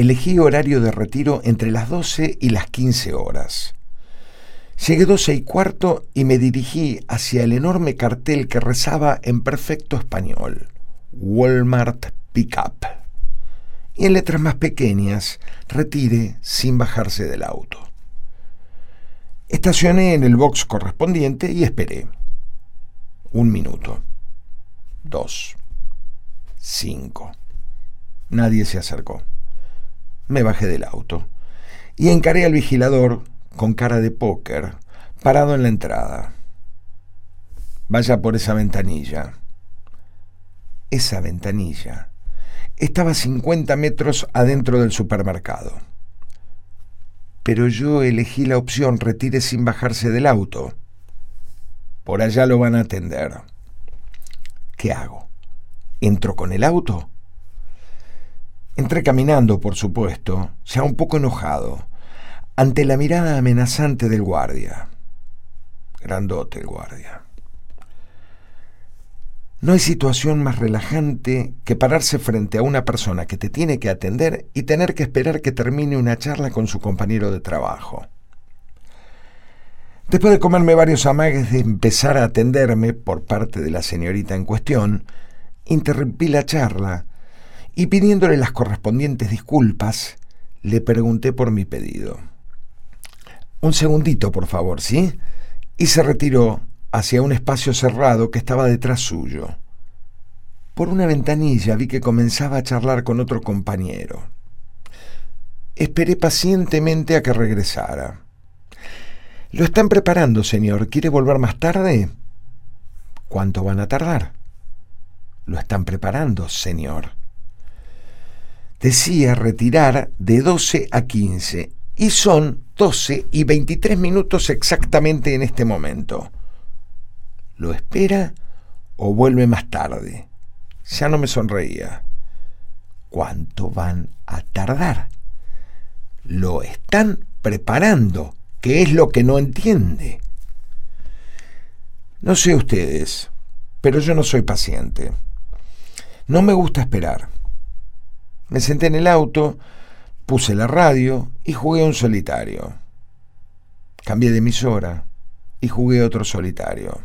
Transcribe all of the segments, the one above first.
elegí horario de retiro entre las 12 y las 15 horas. Llegué 12 y cuarto y me dirigí hacia el enorme cartel que rezaba en perfecto español, Walmart Pickup. Y en letras más pequeñas, retire sin bajarse del auto. Estacioné en el box correspondiente y esperé. Un minuto. Dos. Cinco. Nadie se acercó. Me bajé del auto y encaré al vigilador con cara de póker, parado en la entrada. Vaya por esa ventanilla. Esa ventanilla estaba a 50 metros adentro del supermercado. Pero yo elegí la opción retire sin bajarse del auto. Por allá lo van a atender. ¿Qué hago? ¿Entro con el auto? Entré caminando, por supuesto, ya un poco enojado ante la mirada amenazante del guardia. Grandote el guardia. No hay situación más relajante que pararse frente a una persona que te tiene que atender y tener que esperar que termine una charla con su compañero de trabajo. Después de comerme varios amagues de empezar a atenderme por parte de la señorita en cuestión, interrumpí la charla y pidiéndole las correspondientes disculpas, le pregunté por mi pedido. Un segundito, por favor, ¿sí? Y se retiró hacia un espacio cerrado que estaba detrás suyo. Por una ventanilla vi que comenzaba a charlar con otro compañero. Esperé pacientemente a que regresara. Lo están preparando, señor. ¿Quiere volver más tarde? ¿Cuánto van a tardar? Lo están preparando, señor. Decía retirar de 12 a 15 y son 12 y 23 minutos exactamente en este momento. ¿Lo espera o vuelve más tarde? Ya no me sonreía. ¿Cuánto van a tardar? Lo están preparando, que es lo que no entiende. No sé ustedes, pero yo no soy paciente. No me gusta esperar. Me senté en el auto, Puse la radio y jugué un solitario. Cambié de emisora y jugué otro solitario.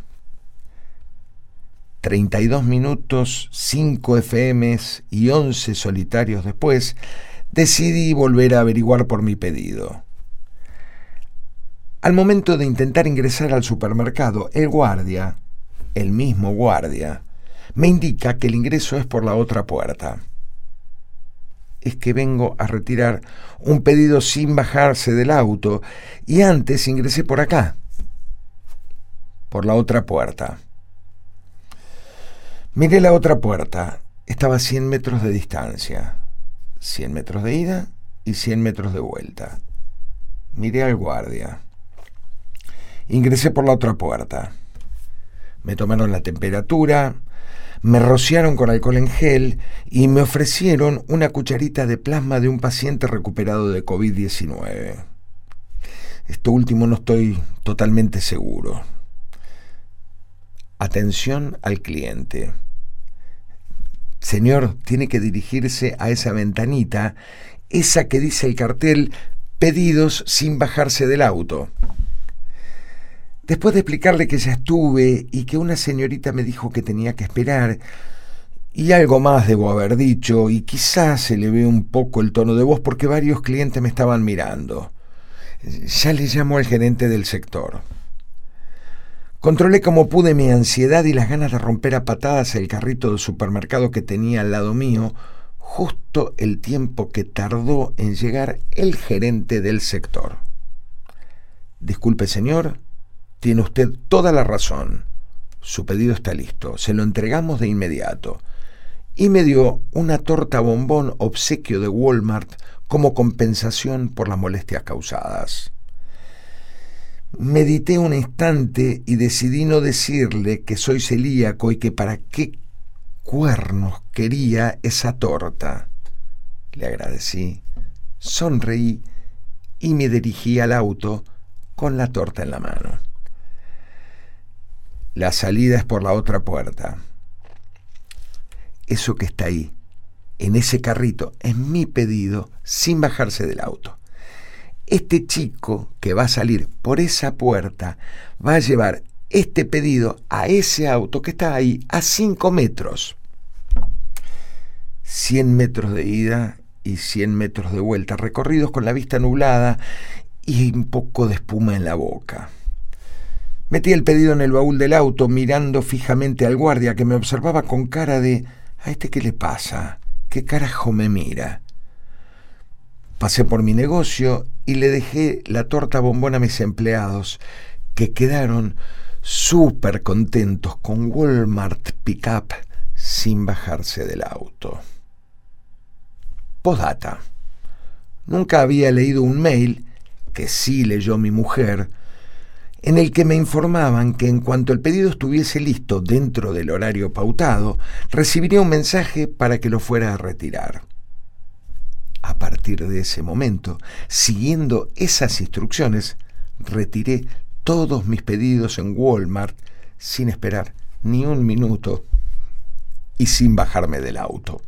32 minutos, 5 FMs y 11 solitarios después, decidí volver a averiguar por mi pedido. Al momento de intentar ingresar al supermercado, el guardia, el mismo guardia, me indica que el ingreso es por la otra puerta es que vengo a retirar un pedido sin bajarse del auto y antes ingresé por acá, por la otra puerta. Miré la otra puerta, estaba a 100 metros de distancia, 100 metros de ida y 100 metros de vuelta. Miré al guardia. Ingresé por la otra puerta. Me tomaron la temperatura, me rociaron con alcohol en gel y me ofrecieron una cucharita de plasma de un paciente recuperado de COVID-19. Esto último no estoy totalmente seguro. Atención al cliente. Señor, tiene que dirigirse a esa ventanita, esa que dice el cartel pedidos sin bajarse del auto. Después de explicarle que ya estuve y que una señorita me dijo que tenía que esperar, y algo más debo haber dicho, y quizás se le ve un poco el tono de voz porque varios clientes me estaban mirando. Ya le llamo al gerente del sector. Controlé como pude mi ansiedad y las ganas de romper a patadas el carrito de supermercado que tenía al lado mío, justo el tiempo que tardó en llegar el gerente del sector. Disculpe, señor, tiene usted toda la razón. Su pedido está listo. Se lo entregamos de inmediato. Y me dio una torta bombón obsequio de Walmart como compensación por las molestias causadas. Medité un instante y decidí no decirle que soy celíaco y que para qué cuernos quería esa torta. Le agradecí, sonreí y me dirigí al auto con la torta en la mano. La salida es por la otra puerta. Eso que está ahí, en ese carrito, en mi pedido, sin bajarse del auto. Este chico que va a salir por esa puerta va a llevar este pedido a ese auto que está ahí a 5 metros. 100 metros de ida y 100 metros de vuelta, recorridos con la vista nublada y un poco de espuma en la boca. Metí el pedido en el baúl del auto mirando fijamente al guardia que me observaba con cara de ¿A este qué le pasa? ¿Qué carajo me mira? Pasé por mi negocio y le dejé la torta bombón a mis empleados, que quedaron súper contentos con Walmart Pickup sin bajarse del auto. Postdata. Nunca había leído un mail, que sí leyó mi mujer, en el que me informaban que en cuanto el pedido estuviese listo dentro del horario pautado, recibiría un mensaje para que lo fuera a retirar. A partir de ese momento, siguiendo esas instrucciones, retiré todos mis pedidos en Walmart sin esperar ni un minuto y sin bajarme del auto.